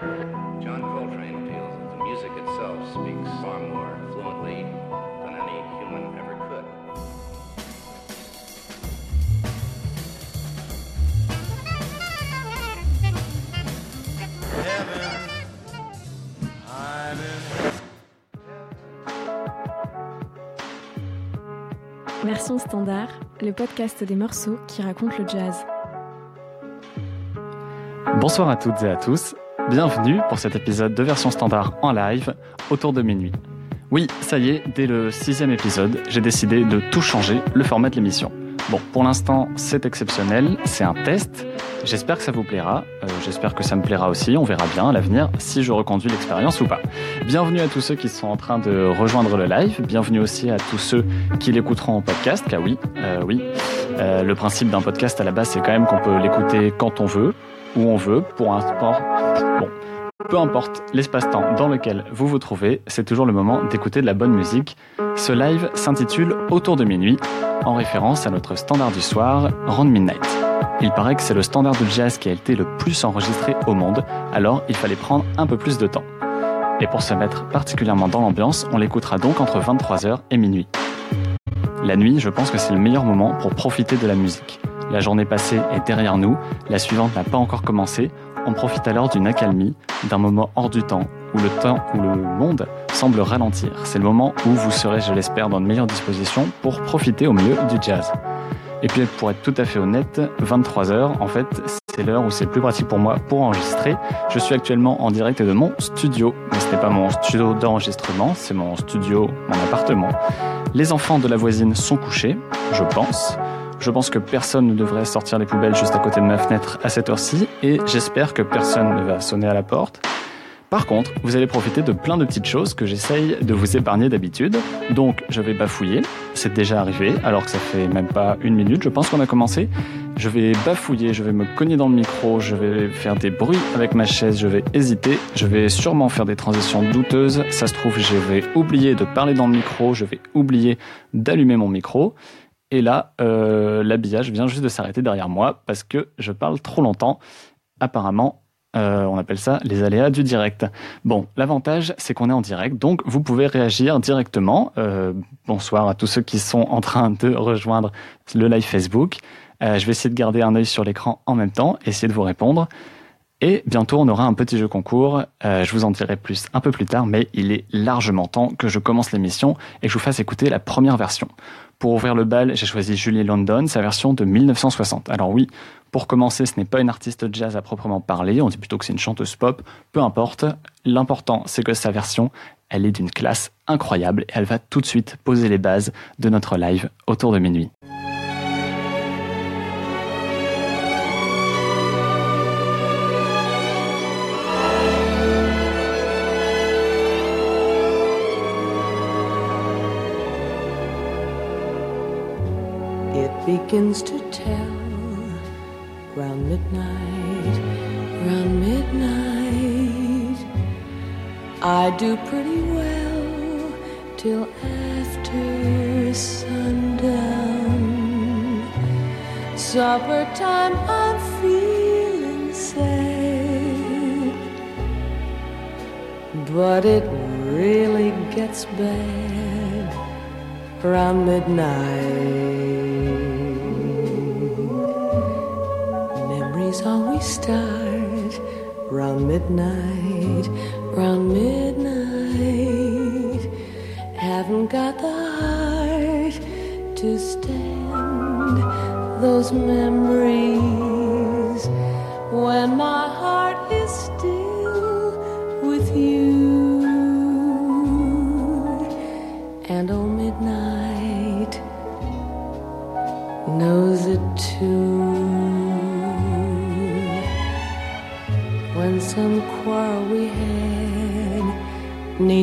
John Coltrane feels that the music itself speaks far more fluently than any human ever could. Version standard, le podcast des morceaux qui racontent le jazz. Bonsoir à toutes et à tous, bienvenue pour cet épisode de version standard en live autour de minuit. Oui, ça y est, dès le sixième épisode, j'ai décidé de tout changer, le format de l'émission. Bon, pour l'instant, c'est exceptionnel, c'est un test. J'espère que ça vous plaira. Euh, J'espère que ça me plaira aussi. On verra bien à l'avenir si je reconduis l'expérience ou pas. Bienvenue à tous ceux qui sont en train de rejoindre le live. Bienvenue aussi à tous ceux qui l'écouteront en podcast. Car oui, euh, oui, euh, le principe d'un podcast à la base, c'est quand même qu'on peut l'écouter quand on veut, où on veut, pour un sport. Bon, peu importe l'espace-temps dans lequel vous vous trouvez, c'est toujours le moment d'écouter de la bonne musique. Ce live s'intitule Autour de minuit, en référence à notre standard du soir, Round Midnight. Il paraît que c'est le standard de jazz qui a été le plus enregistré au monde, alors il fallait prendre un peu plus de temps. Et pour se mettre particulièrement dans l'ambiance, on l'écoutera donc entre 23h et minuit. La nuit, je pense que c'est le meilleur moment pour profiter de la musique. La journée passée est derrière nous, la suivante n'a pas encore commencé, on profite alors d'une accalmie, d'un moment hors du temps, où le temps, où le monde semble ralentir. C'est le moment où vous serez, je l'espère, dans de meilleures dispositions pour profiter au mieux du jazz. Et puis pour être tout à fait honnête, 23h, en fait, c'est l'heure où c'est plus pratique pour moi pour enregistrer. Je suis actuellement en direct de mon studio, mais ce n'est pas mon studio d'enregistrement, c'est mon studio, mon appartement. Les enfants de la voisine sont couchés, je pense. Je pense que personne ne devrait sortir les poubelles juste à côté de ma fenêtre à cette heure-ci, et j'espère que personne ne va sonner à la porte. Par contre, vous allez profiter de plein de petites choses que j'essaye de vous épargner d'habitude. Donc, je vais bafouiller. C'est déjà arrivé, alors que ça fait même pas une minute, je pense qu'on a commencé. Je vais bafouiller, je vais me cogner dans le micro, je vais faire des bruits avec ma chaise, je vais hésiter, je vais sûrement faire des transitions douteuses. Ça se trouve, je vais oublier de parler dans le micro, je vais oublier d'allumer mon micro. Et là, euh, l'habillage vient juste de s'arrêter derrière moi parce que je parle trop longtemps. Apparemment, euh, on appelle ça les aléas du direct. Bon, l'avantage, c'est qu'on est en direct, donc vous pouvez réagir directement. Euh, bonsoir à tous ceux qui sont en train de rejoindre le live Facebook. Je vais essayer de garder un œil sur l'écran en même temps, essayer de vous répondre. Et bientôt, on aura un petit jeu concours. Je vous en dirai plus un peu plus tard, mais il est largement temps que je commence l'émission et que je vous fasse écouter la première version. Pour ouvrir le bal, j'ai choisi Julie London, sa version de 1960. Alors oui, pour commencer, ce n'est pas une artiste jazz à proprement parler, on dit plutôt que c'est une chanteuse pop, peu importe. L'important, c'est que sa version, elle est d'une classe incroyable et elle va tout de suite poser les bases de notre live autour de minuit. Begins to tell round midnight, round midnight. I do pretty well till after sundown. Supper time, I'm feeling sad, but it really gets bad around midnight. Memories always start round midnight, round midnight. Haven't got the heart to stand those memories when my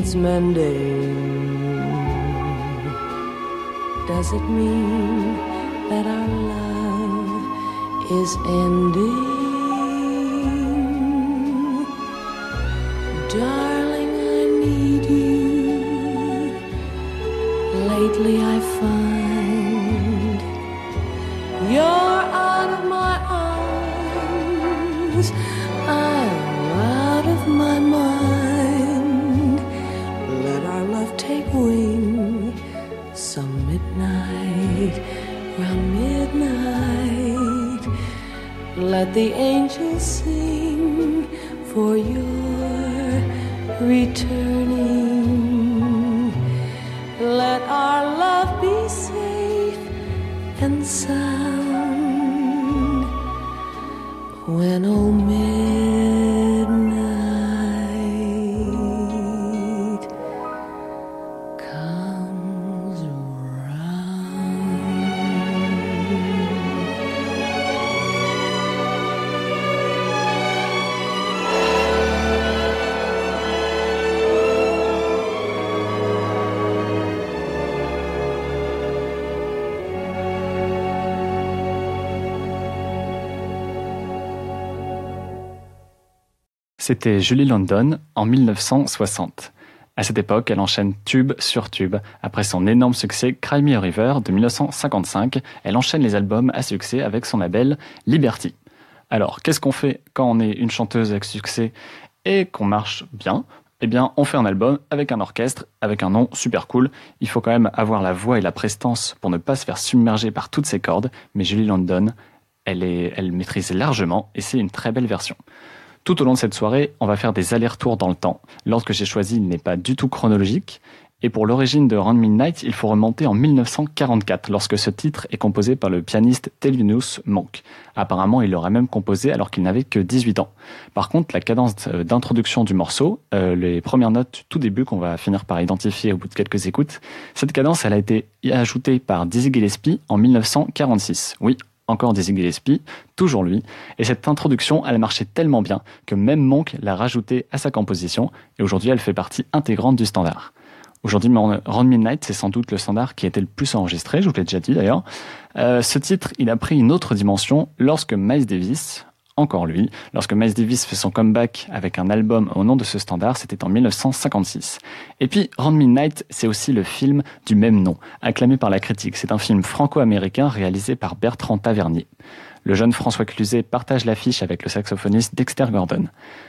needs mending, does it mean that our love is ending? Sound when oh midnight C'était Julie London en 1960. À cette époque, elle enchaîne tube sur tube. Après son énorme succès Cry Me a River de 1955, elle enchaîne les albums à succès avec son label Liberty. Alors, qu'est-ce qu'on fait quand on est une chanteuse avec succès et qu'on marche bien? Eh bien, on fait un album avec un orchestre, avec un nom super cool. Il faut quand même avoir la voix et la prestance pour ne pas se faire submerger par toutes ces cordes, mais Julie London, elle, maîtrise largement et c'est une très belle version. Tout au long de cette soirée, on va faire des allers-retours dans le temps. L'ordre que j'ai choisi n'est pas du tout chronologique. Et pour l'origine de Round Midnight, il faut remonter en 1944, lorsque ce titre est composé par le pianiste Thelonious Monk. Apparemment, il l'aurait même composé alors qu'il n'avait que 18 ans. Par contre, la cadence euh, d'introduction du morceau, euh, les premières notes tout début qu'on va finir par identifier au bout de quelques écoutes, cette cadence, elle a été ajoutée par Dizzy Gillespie en 1946. Oui, encore Dizzy Gillespie, toujours lui. Et cette introduction, elle a marché tellement bien que même Monk l'a rajoutée à sa composition, et aujourd'hui elle fait partie intégrante du standard. Aujourd'hui, Round Midnight, c'est sans doute le standard qui a été le plus enregistré, je vous l'ai déjà dit d'ailleurs. Euh, ce titre, il a pris une autre dimension lorsque Miles Davis, encore lui, lorsque Miles Davis fait son comeback avec un album au nom de ce standard, c'était en 1956. Et puis, Round Midnight, c'est aussi le film du même nom, acclamé par la critique. C'est un film franco-américain réalisé par Bertrand Tavernier. Le jeune François Cluzet partage l'affiche avec le saxophoniste Dexter Gordon.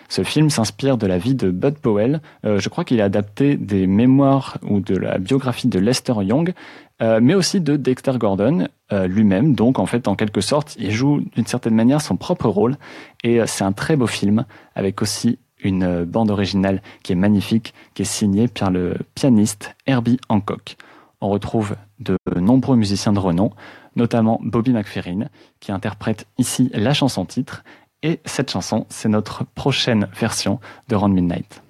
Ce film s'inspire de la vie de Bud Powell. Euh, je crois qu'il a adapté des mémoires ou de la biographie de Lester Young, euh, mais aussi de Dexter Gordon euh, lui-même. Donc, en fait, en quelque sorte, il joue d'une certaine manière son propre rôle. Et c'est un très beau film avec aussi une bande originale qui est magnifique, qui est signée par le pianiste Herbie Hancock. On retrouve de nombreux musiciens de renom, notamment Bobby McFerrin, qui interprète ici la chanson titre. Et cette chanson, c'est notre prochaine version de Round Midnight.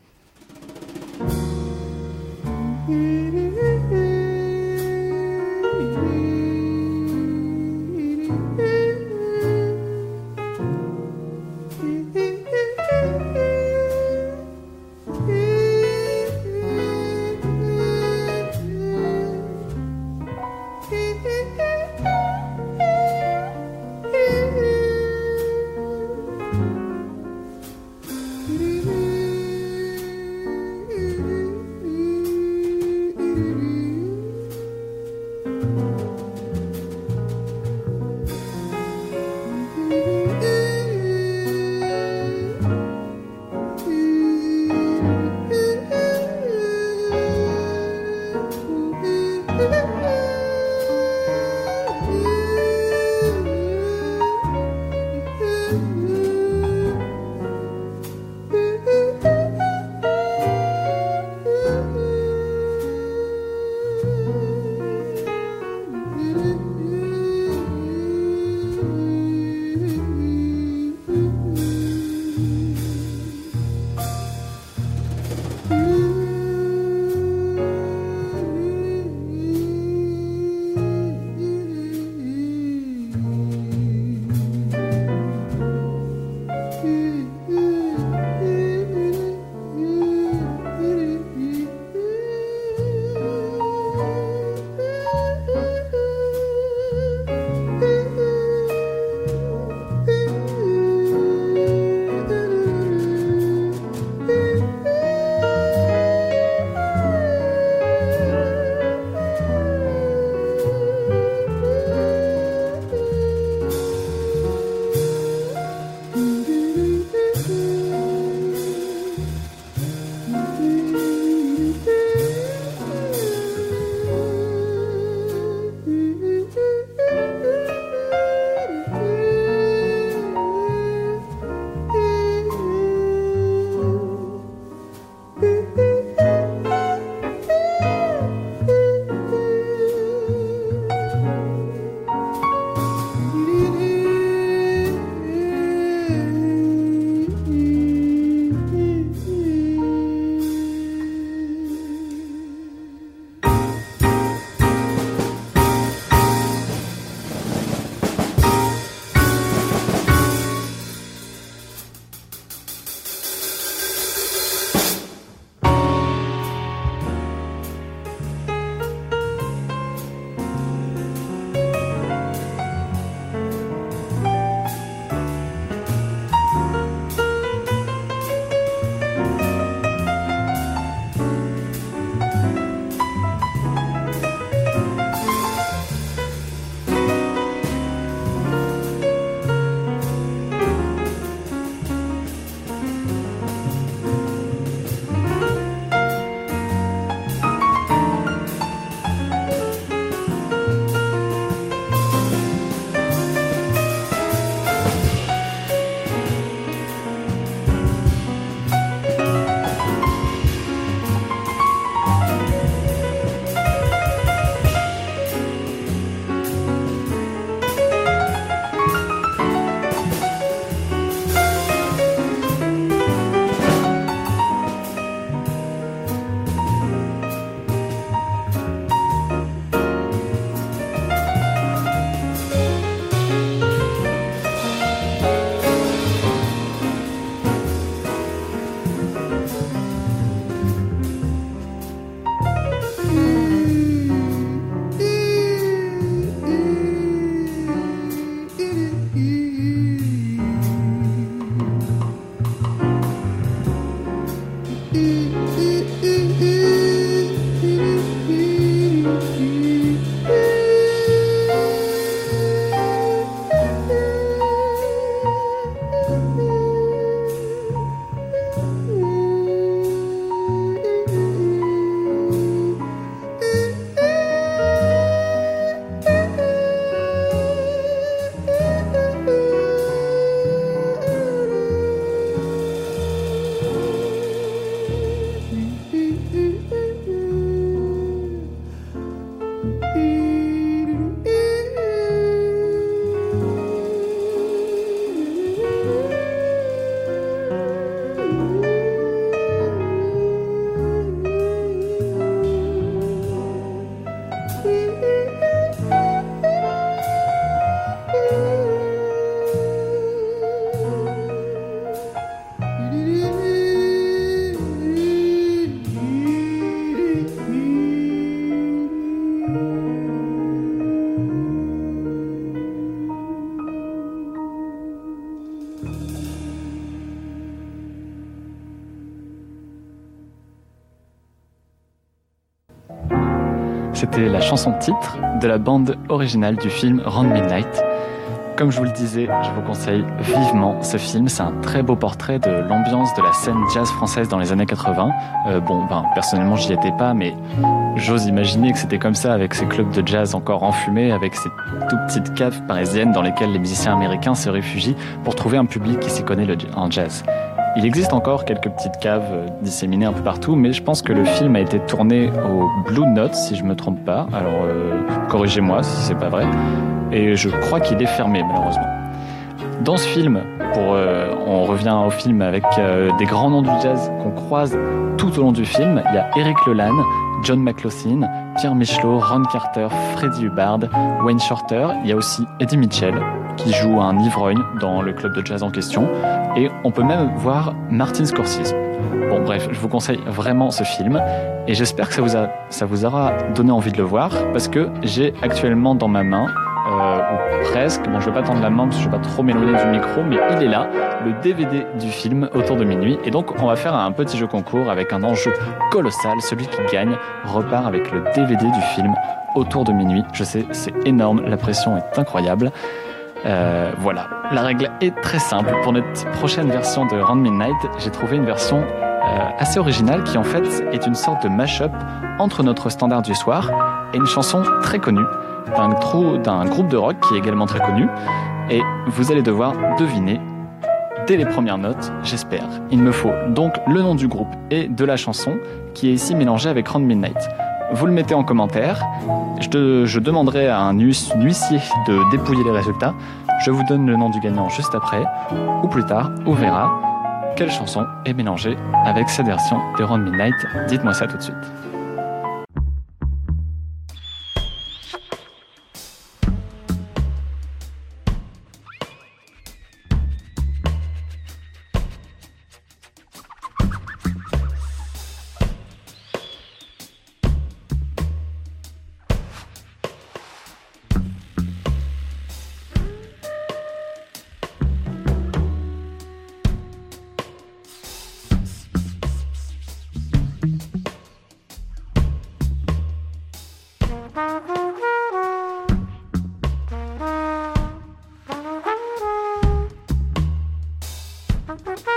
C'était la chanson titre de la bande originale du film Round Midnight. Comme je vous le disais, je vous conseille vivement ce film. C'est un très beau portrait de l'ambiance de la scène jazz française dans les années 80. Euh, bon, ben, personnellement, j'y étais pas, mais j'ose imaginer que c'était comme ça avec ces clubs de jazz encore enfumés, avec ces toutes petites caves parisiennes dans lesquelles les musiciens américains se réfugient pour trouver un public qui s'y connaît en jazz. Il existe encore quelques petites caves euh, disséminées un peu partout, mais je pense que le film a été tourné au Blue Note, si je me trompe pas. Alors, euh, corrigez-moi si c'est pas vrai. Et je crois qu'il est fermé, malheureusement. Dans ce film, euh, on revient au film avec des grands noms du jazz qu'on croise tout au long du film. Il y a Eric Leland, John McLaughlin, Pierre Michelot, Ron Carter, Freddie Hubbard, Wayne Shorter. Il y a aussi Eddie Mitchell qui joue un ivrogne dans le club de jazz en question. Et on peut même voir Martin Scorsese. Bon bref, je vous conseille vraiment ce film et j'espère que ça vous, ça vous aura donné envie de le voir parce que j'ai actuellement dans ma main, euh, ou presque, bon je vais pas tendre la main parce que je vais pas trop m'éloigner du micro, mais il est là, le DVD du film autour de minuit. Et donc on va faire un petit jeu concours avec un enjeu colossal. Celui qui gagne repart avec le DVD du film autour de minuit. Je sais, c'est énorme, la pression est incroyable. Euh, voilà, la règle est très simple. Pour notre prochaine version de Round Midnight, j'ai trouvé une version euh, assez originale qui en fait est une sorte de mash-up entre notre standard du soir et une chanson très connue d'un groupe de rock qui est également très connu. Et vous allez devoir deviner dès les premières notes, j'espère. Il me faut donc le nom du groupe et de la chanson qui est ici mélangé avec Round Midnight vous le mettez en commentaire. Je, demanderai à un huissier de dépouiller les résultats. Je vous donne le nom du gagnant juste après, ou plus tard, on verra quelle chanson est mélangée avec cette version de Round Midnight. Dites-moi ça tout de suite. Bye.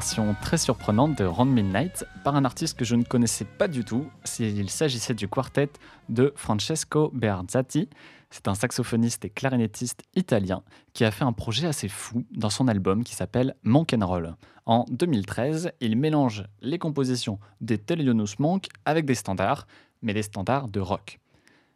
Version très surprenante de Round Midnight par un artiste que je ne connaissais pas du tout. Il s'agissait du quartet de Francesco Bearzati. C'est un saxophoniste et clarinettiste italien qui a fait un projet assez fou dans son album qui s'appelle Monk Roll. En 2013, il mélange les compositions des Thelonious Monk avec des standards, mais des standards de rock.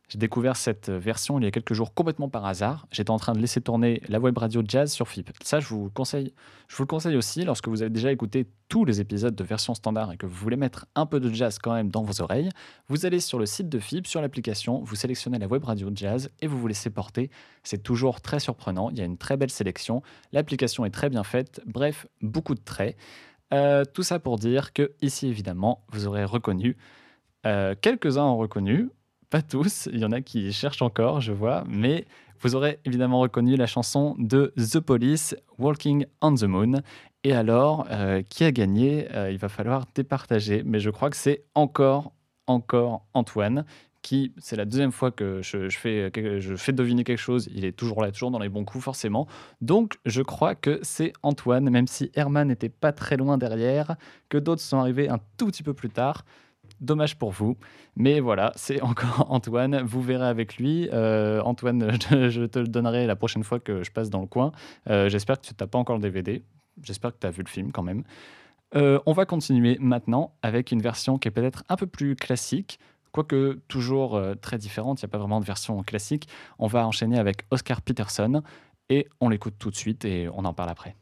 J'ai découvert cette version il y a quelques jours complètement par hasard. J'étais en train de laisser tourner la web radio jazz sur FIP. Ça, je vous, conseille, je vous le conseille aussi lorsque vous avez déjà écouté tous les épisodes de version standard et que vous voulez mettre un peu de jazz quand même dans vos oreilles. Vous allez sur le site de FIP, sur l'application, vous sélectionnez la web radio jazz et vous vous laissez porter. C'est toujours très surprenant. Il y a une très belle sélection. L'application est très bien faite. Bref, beaucoup de traits. Euh, tout ça pour dire que ici, évidemment, vous aurez reconnu. Euh, quelques-uns ont reconnu, pas tous, il y en a qui cherchent encore, je vois, mais vous aurez évidemment reconnu la chanson de The Police, Walking on the Moon. Et alors, euh, qui a gagné? Euh, Il va falloir départager, mais je crois que c'est encore, encore Antoine, qui, c'est la deuxième fois que je, fais, je fais deviner quelque chose, il est toujours là, toujours dans les bons coups, forcément. Donc, je crois que c'est Antoine, même si Herman n'était pas très loin derrière, que d'autres sont arrivés un tout petit peu plus tard. Dommage pour vous. Mais voilà, c'est encore Antoine. Vous verrez avec lui. Euh, Antoine, je, te le donnerai la prochaine fois que je passe dans le coin. Euh, j'espère que tu n'as pas encore le DVD. J'espère que tu as vu le film quand même. Euh, on va continuer maintenant avec une version qui est peut-être un peu plus classique, quoique toujours très différente. Il n'y a pas vraiment de version classique. On va enchaîner avec Oscar Peterson et on l'écoute tout de suite et on en parle après.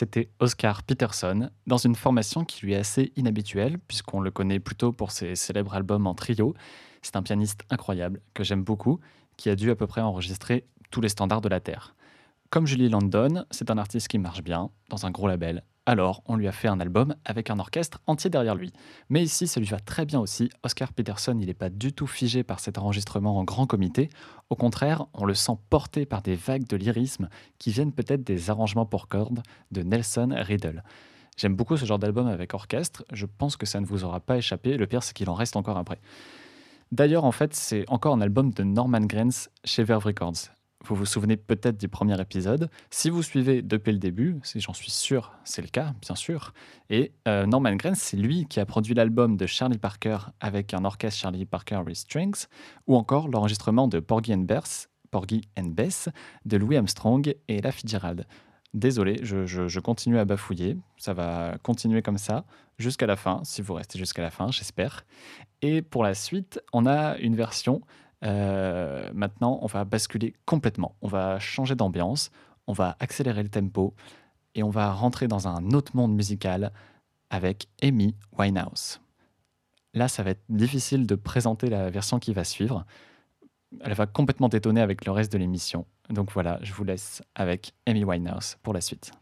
C'était Oscar Peterson, dans une formation qui lui est assez inhabituelle, puisqu'on le connaît plutôt pour ses célèbres albums en trio. C'est un pianiste incroyable, que j'aime beaucoup, qui a dû à peu près enregistrer tous les standards de la Terre. Comme Julie Landon, c'est un artiste qui marche bien, dans un gros label, alors, on lui a fait un album avec un orchestre entier derrière lui. Mais ici, ça lui va très bien aussi. Oscar Peterson, il n'est pas du tout figé par cet enregistrement en grand comité. Au contraire, on le sent porté par des vagues de lyrisme qui viennent peut-être des arrangements pour cordes de Nelson Riddle. J'aime beaucoup ce genre d'album avec orchestre. Je pense que ça ne vous aura pas échappé. Le pire, c'est qu'il en reste encore après. D'ailleurs, en fait, c'est encore un album de Norman Granz chez Verve Records. Vous vous souvenez peut-être du premier épisode. Si vous suivez depuis le début, si j'en suis sûr, c'est le cas, bien sûr. Et euh, Norman Granz, c'est lui qui a produit l'album de Charlie Parker avec un orchestre Charlie Parker with Strings, ou encore l'enregistrement de Porgy and Bess, Porgy and Bess de Louis Armstrong et La Fitzgerald. Désolé, je, continue à bafouiller. Ça va continuer comme ça jusqu'à la fin, si vous restez jusqu'à la fin, j'espère. Et pour la suite, on a une version euh, maintenant, on va basculer complètement. On va changer d'ambiance, on va accélérer le tempo et on va rentrer dans un autre monde musical avec Amy Winehouse. Là, ça va être difficile de présenter la version qui va suivre. Elle va complètement détonner avec le reste de l'émission. Donc voilà, je vous laisse avec Amy Winehouse pour la suite.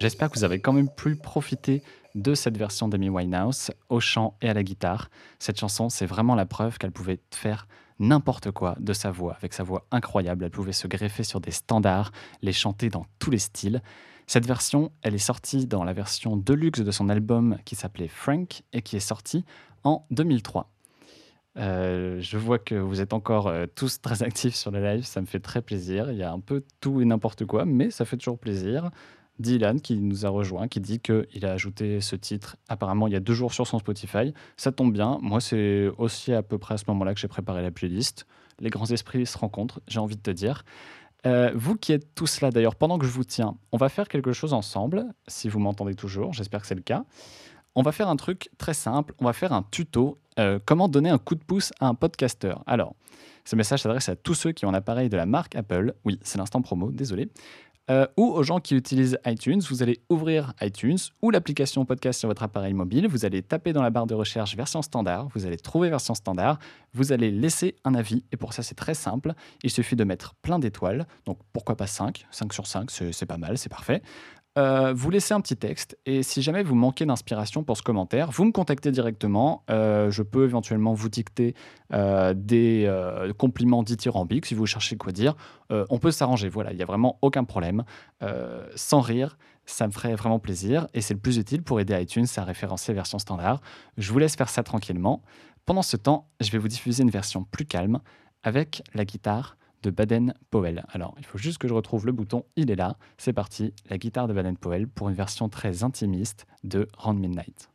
J'espère que vous avez quand même pu profiter de cette version d'Amy Winehouse au chant et à la guitare. Cette chanson, c'est vraiment la preuve qu'elle pouvait faire n'importe quoi de sa voix, avec sa voix incroyable. Elle pouvait se greffer sur des standards, les chanter dans tous les styles. Cette version, elle est sortie dans la version deluxe de son album qui s'appelait Frank et qui est sortie en 2003. Euh, je vois que vous êtes encore euh, tous très actifs sur le live, ça me fait très plaisir. Il y a un peu tout et n'importe quoi, mais ça fait toujours plaisir. Dylan qui nous a rejoint, qui dit qu'il a ajouté ce titre apparemment il y a deux jours sur son Spotify. Ça tombe bien, moi c'est aussi à peu près à ce moment-là que j'ai préparé la playlist. Les grands esprits se rencontrent, j'ai envie de te dire. Euh, vous qui êtes tous là d'ailleurs, pendant que je vous tiens, on va faire quelque chose ensemble, si vous m'entendez toujours, j'espère que c'est le cas. On va faire un truc très simple, on va faire un tuto, euh, comment donner un coup de pouce à un podcasteur. Alors, ce message s'adresse à tous ceux qui ont un appareil de la marque Apple, oui, c'est l'instant promo, désolé, euh, ou aux gens qui utilisent iTunes. Vous allez ouvrir iTunes ou l'application podcast sur votre appareil mobile. Vous allez taper dans la barre de recherche version standard. Vous allez trouver version standard. Vous allez laisser un avis. Et pour ça, c'est très simple. Il suffit de mettre plein d'étoiles. Donc pourquoi pas 5 5 sur 5, c'est pas mal, c'est parfait. Euh, vous laissez un petit texte et si jamais vous manquez d'inspiration pour ce commentaire, vous me contactez directement. Euh, je peux éventuellement vous dicter euh, des compliments dithyrambiques si vous cherchez quoi dire. on peut s'arranger, voilà, il n'y a vraiment aucun problème. sans rire, ça me ferait vraiment plaisir et c'est le plus utile pour aider iTunes à référencer version standard. Je vous laisse faire ça tranquillement. Pendant ce temps, je vais vous diffuser une version plus calme avec la guitare de Baden-Powell. Alors, il faut juste que je retrouve le bouton, il est là. C'est parti, la guitare de Baden-Powell pour une version très intimiste de Round Midnight.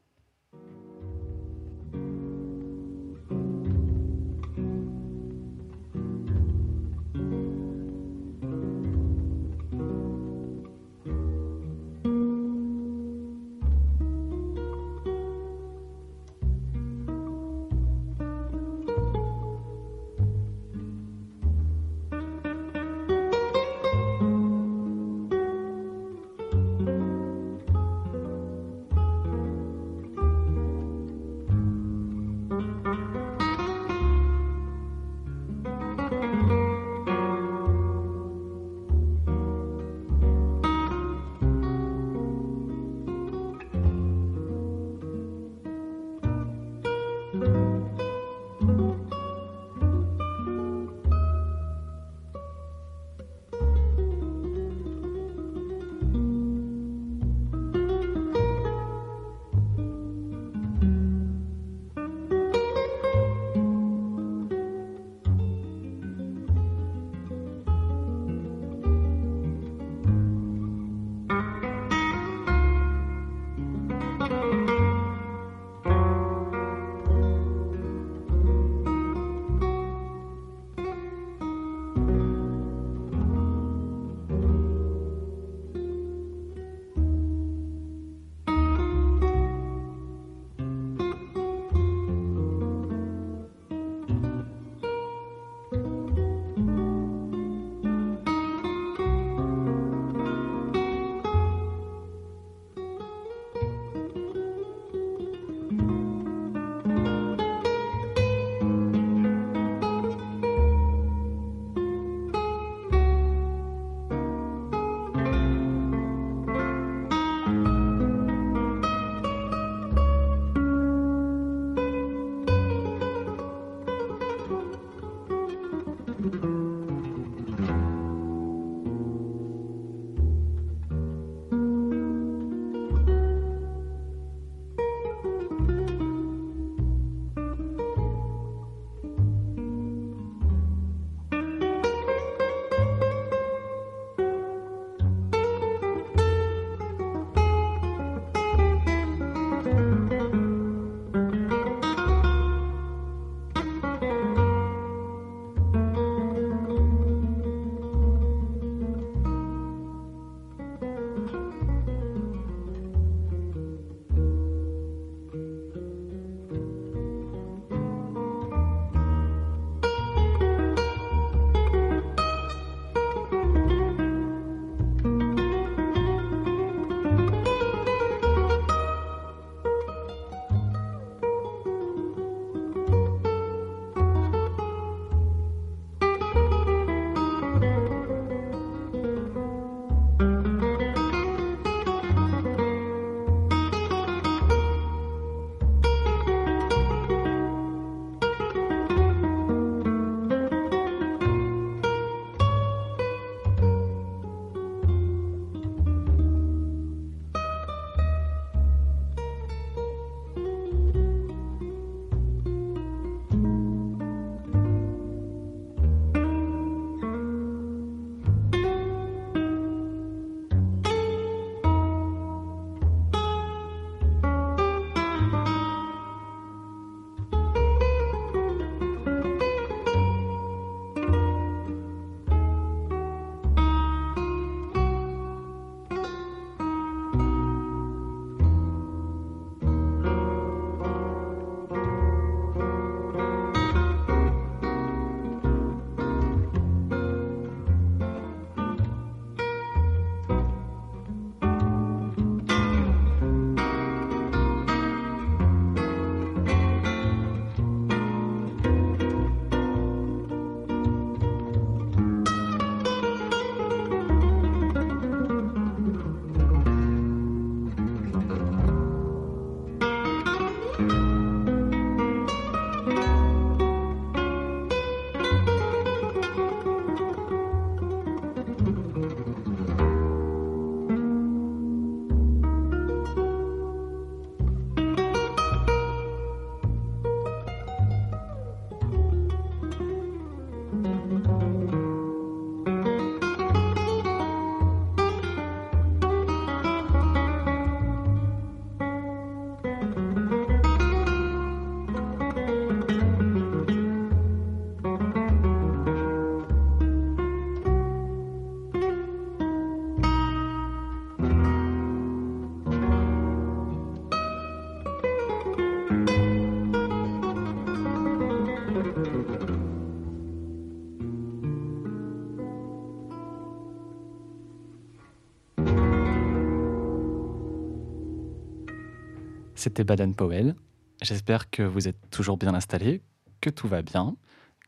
C'était Baden Powell. J'espère que vous êtes toujours bien installés, que tout va bien,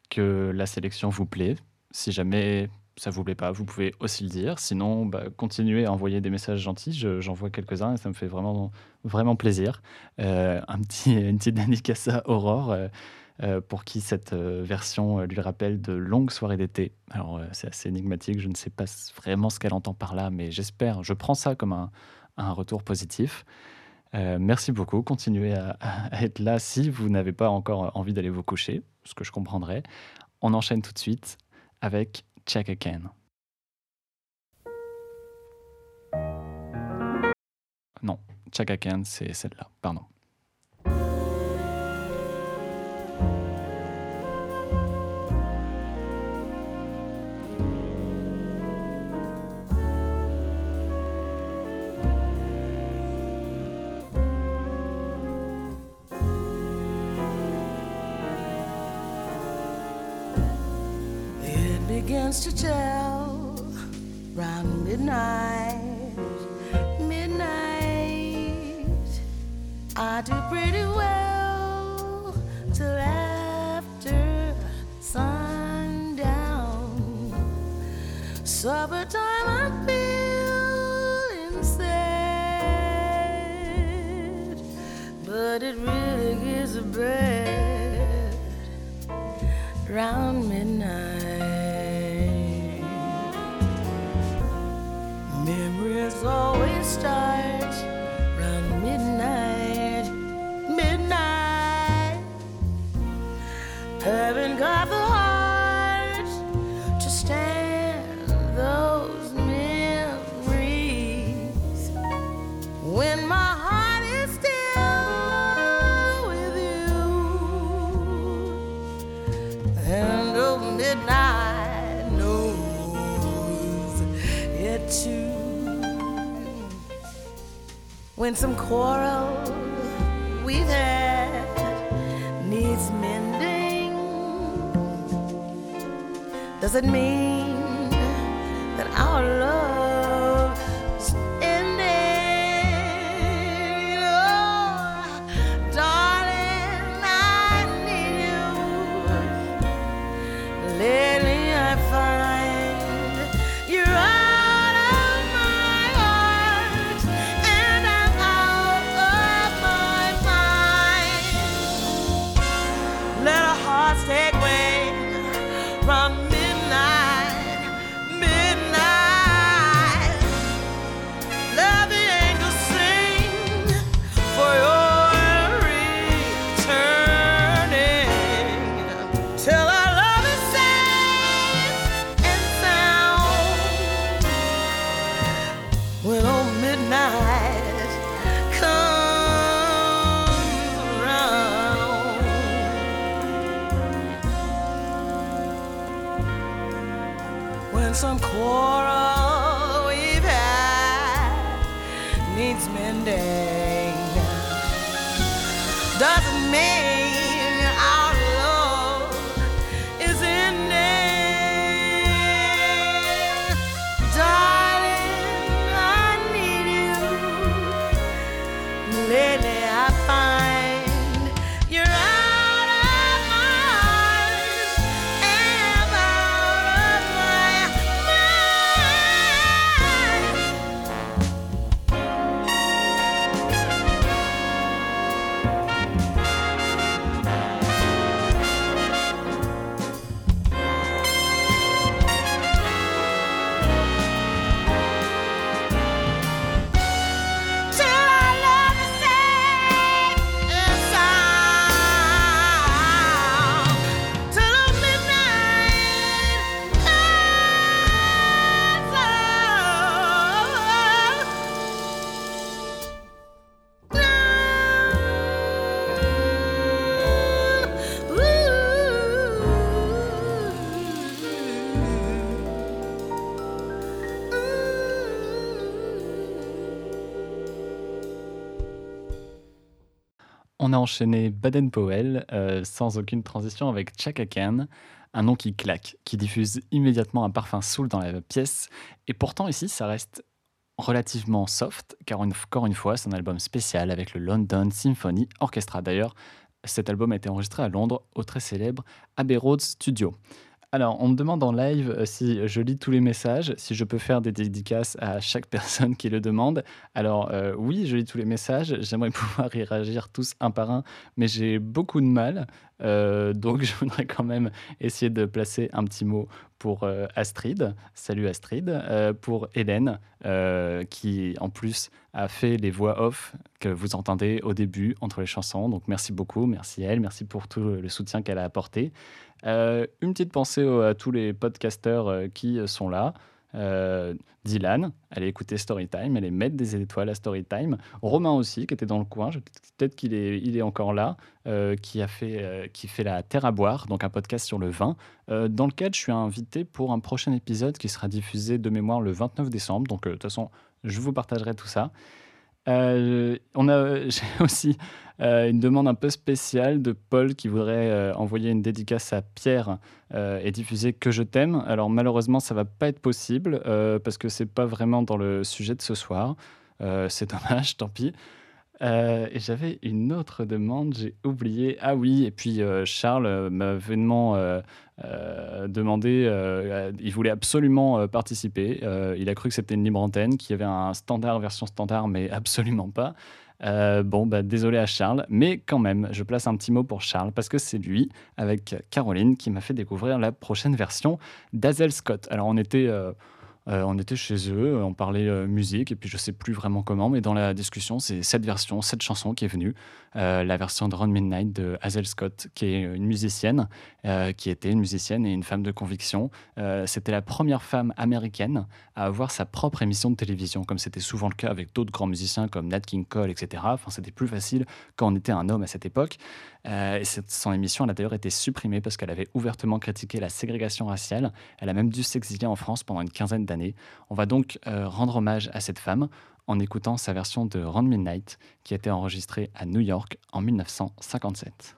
que la sélection vous plaît. Si jamais ça vous plaît pas, vous pouvez aussi le dire. Sinon, bah, continuez à envoyer des messages gentils. Je- J'en vois quelques-uns et ça me fait vraiment, vraiment plaisir. Euh, un petit, une petite dédicace à Aurore, euh, euh, pour qui cette version lui rappelle de longues soirées d'été. Alors, c'est assez énigmatique. Je ne sais pas vraiment ce qu'elle entend par là, mais j'espère, je prends ça comme un, un retour positif. Euh, merci beaucoup. Continuez à, à être là si vous n'avez pas encore envie d'aller vous coucher, ce que je comprendrais. On enchaîne tout de suite avec Check Again. Non, Check Again, c'est celle-là, pardon. Begins to tell round midnight, midnight. I do pretty well till after sundown. Supper time, I feel inside, but it really gets bad round midnight. When some quarrel we've had needs mending, does it mean that our love's needs mending, doesn't mean enchaîné Baden Powell euh, sans aucune transition avec Chaka Khan, un nom qui claque, qui diffuse immédiatement un parfum soul dans la pièce. Et pourtant, ici, ça reste relativement soft, car encore une fois, c'est un album spécial avec le London Symphony Orchestra. D'ailleurs, cet album a été enregistré à Londres au très célèbre Abbey Road Studio. Alors, on me demande en live euh, si je lis tous les messages, si je peux faire des dédicaces à chaque personne qui le demande. Alors, euh, oui, je lis tous les messages. J'aimerais pouvoir y réagir tous un par un, mais j'ai beaucoup de mal. Euh, donc, je voudrais quand même essayer de placer un petit mot pour euh, Astrid. Salut Astrid. Euh, pour Hélène, qui en plus a fait les voix off que vous entendez au début entre les chansons. Donc, merci beaucoup. Merci à elle. Merci pour tout le soutien qu'elle a apporté. Une petite pensée à tous les podcasteurs qui sont là. Euh, Dylan, allez écouter Storytime, allez mettre des étoiles à Storytime. Romain aussi, qui était dans le coin, peut-être qu'il est, il est encore là, euh, qui, a fait, euh, qui fait La Terre à boire, donc un podcast sur le vin, euh, dans lequel je suis invité pour un prochain épisode qui sera diffusé de mémoire le 29 décembre. Donc, de toute façon, je vous partagerai tout ça. Euh, on a, j'ai aussi euh, une demande un peu spéciale de Paul qui voudrait euh, envoyer une dédicace à Pierre euh, et diffuser Que je t'aime. Alors malheureusement, ça va pas être possible euh, parce que c'est pas vraiment dans le sujet de ce soir. Euh, c'est dommage, tant pis. Euh, et j'avais une autre demande, j'ai oublié. Ah oui, et puis euh, Charles euh, m'a vainement demandé, il voulait absolument participer. Il a cru que c'était une libre antenne, qu'il y avait un standard, version standard, mais absolument pas. Bon, bah, désolé à Charles, mais quand même, je place un petit mot pour Charles parce que c'est lui, avec Caroline, qui m'a fait découvrir la prochaine version d'Azel Scott. Alors, on était, euh, on était chez eux, on parlait euh, musique, et puis je sais plus vraiment comment, mais dans la discussion, c'est cette version, cette chanson qui est venue, euh, la version de Ron Midnight de Hazel Scott, qui est une musicienne, qui était une musicienne et une femme de conviction. C'était la première femme américaine à avoir sa propre émission de télévision, comme c'était souvent le cas avec d'autres grands musiciens comme Nat King Cole, etc. Enfin, c'était plus facile quand on était un homme à cette époque. Euh, et cette- son émission, elle a d'ailleurs été supprimée parce qu'elle avait ouvertement critiqué la ségrégation raciale. Elle a même dû s'exiler en France pendant une quinzaine d'années. On va donc euh, rendre hommage à cette femme en écoutant sa version de Round Midnight qui a été enregistrée à New York en 1957.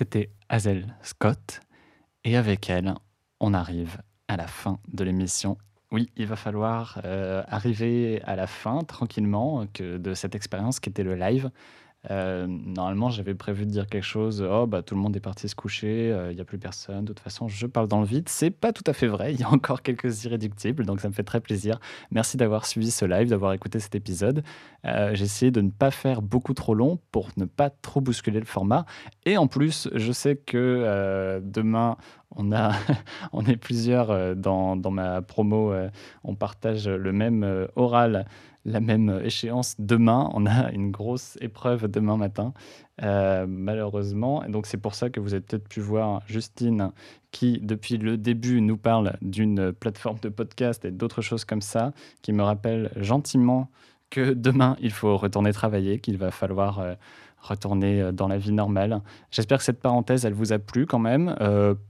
C'était Hazel Scott. Et avec elle, on arrive à la fin de l'émission. Oui, il va falloir euh, arriver à la fin tranquillement que de cette expérience qui était le live. Euh, normalement, j'avais prévu de dire quelque chose. Oh, bah, tout le monde est parti se coucher, euh, il n'y a plus personne. De toute façon, je parle dans le vide. C'est pas tout à fait vrai. Il y a encore quelques irréductibles, donc ça me fait très plaisir. Merci d'avoir suivi ce live, d'avoir écouté cet épisode. Euh, J'ai essayé de ne pas faire beaucoup trop long pour ne pas trop bousculer le format. Et en plus, je sais que euh, demain, on, a on est plusieurs dans, dans ma promo. on partage le même oral la même échéance demain. On a une grosse épreuve demain matin, euh, malheureusement. Et donc, c'est pour ça que vous avez peut-être pu voir Justine qui, depuis le début, nous parle d'une plateforme de podcast et d'autres choses comme ça, qui me rappelle gentiment que demain, il faut retourner travailler, qu'il va falloir euh, retourner euh, dans la vie normale. J'espère que cette parenthèse, elle vous a plu quand même.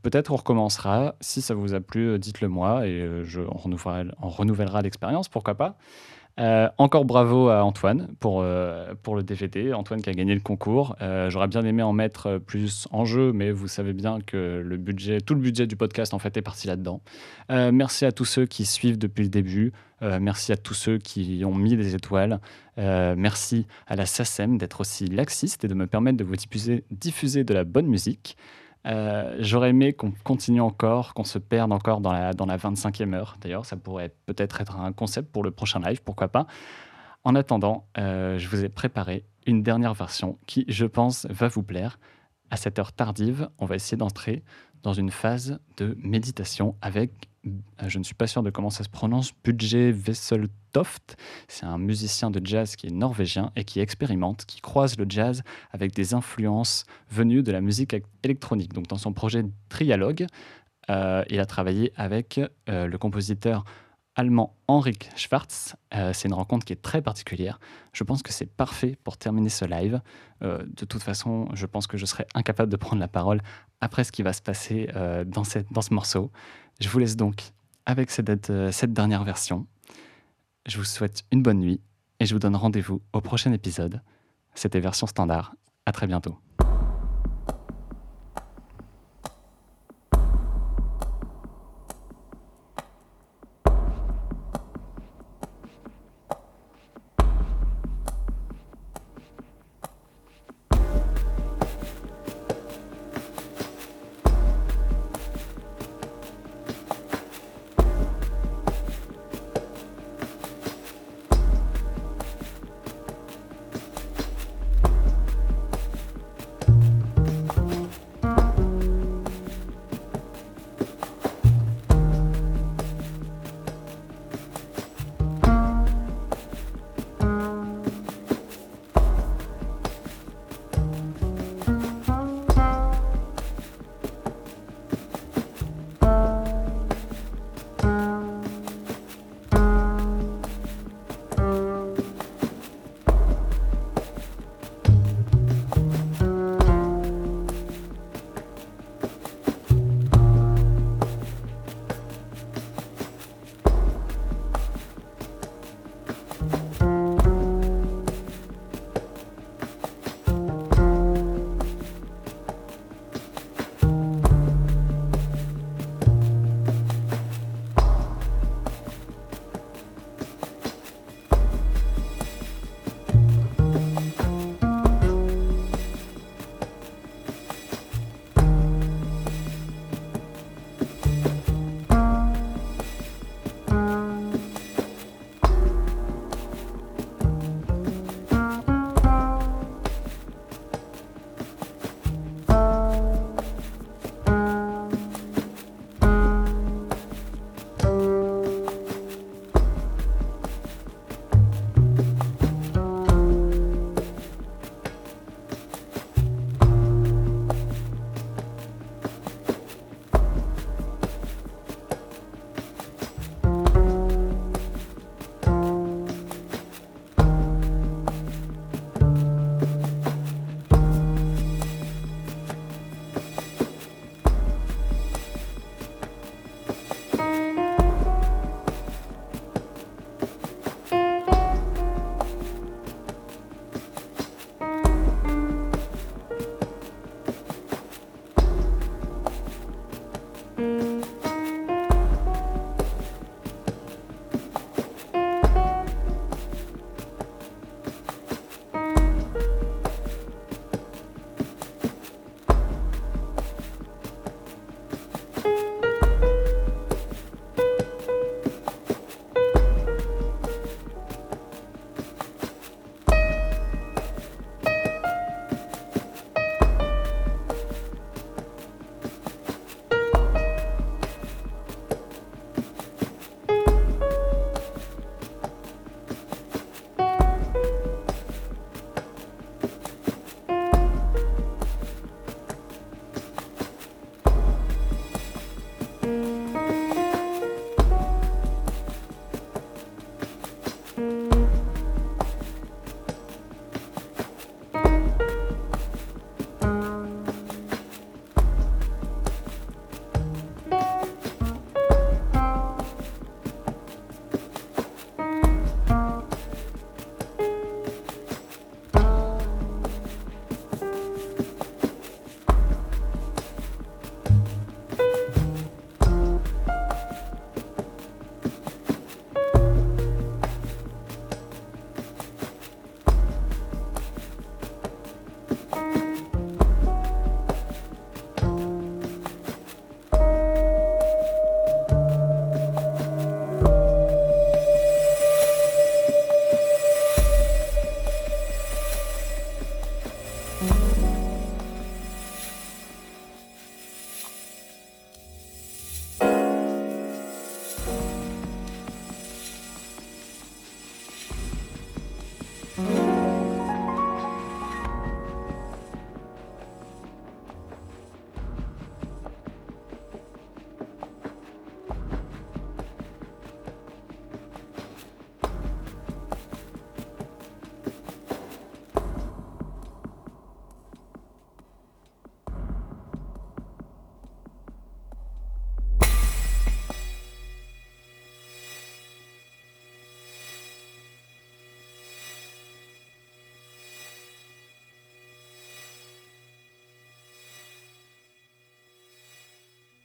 Peut-être on recommencera. Si ça vous a plu, dites-le moi et je, on renouvellera l'expérience, pourquoi pas. Euh, encore bravo à Antoine pour, euh, pour le DVD. Antoine qui a gagné le concours. Euh, J'aurais bien aimé en mettre plus en jeu, mais vous savez bien que le budget, tout le budget du podcast en fait est parti là-dedans. Merci à tous ceux qui suivent depuis le début. Merci à tous ceux qui ont mis des étoiles. Merci à la SACEM d'être aussi laxiste et de me permettre de vous diffuser, diffuser de la bonne musique. Euh, J'aurais aimé qu'on continue encore, qu'on se perde encore dans la, dans la 25e heure. D'ailleurs, ça pourrait peut-être être un concept pour le prochain live, pourquoi pas. En attendant, euh, je vous ai préparé une dernière version qui, je pense, va vous plaire. À cette heure tardive, on va essayer d'entrer dans une phase de méditation avec, euh, je ne suis pas sûr de comment ça se prononce, Budget Vesseltoft. C'est un musicien de jazz qui est norvégien et qui expérimente, qui croise le jazz avec des influences venues de la musique éc- électronique. Donc dans son projet Trialogue, euh, il a travaillé avec euh, le compositeur allemand Henrik Schwarz. Euh, c'est une rencontre qui est très particulière. Je pense que c'est parfait pour terminer ce live. Euh, de toute façon, je pense que je serai incapable de prendre la parole après ce qui va se passer euh, dans, cette- dans ce morceau. Je vous laisse donc avec cette, cette dernière version. Je vous souhaite une bonne nuit et je vous donne rendez-vous au prochain épisode. C'était version standard. À très bientôt.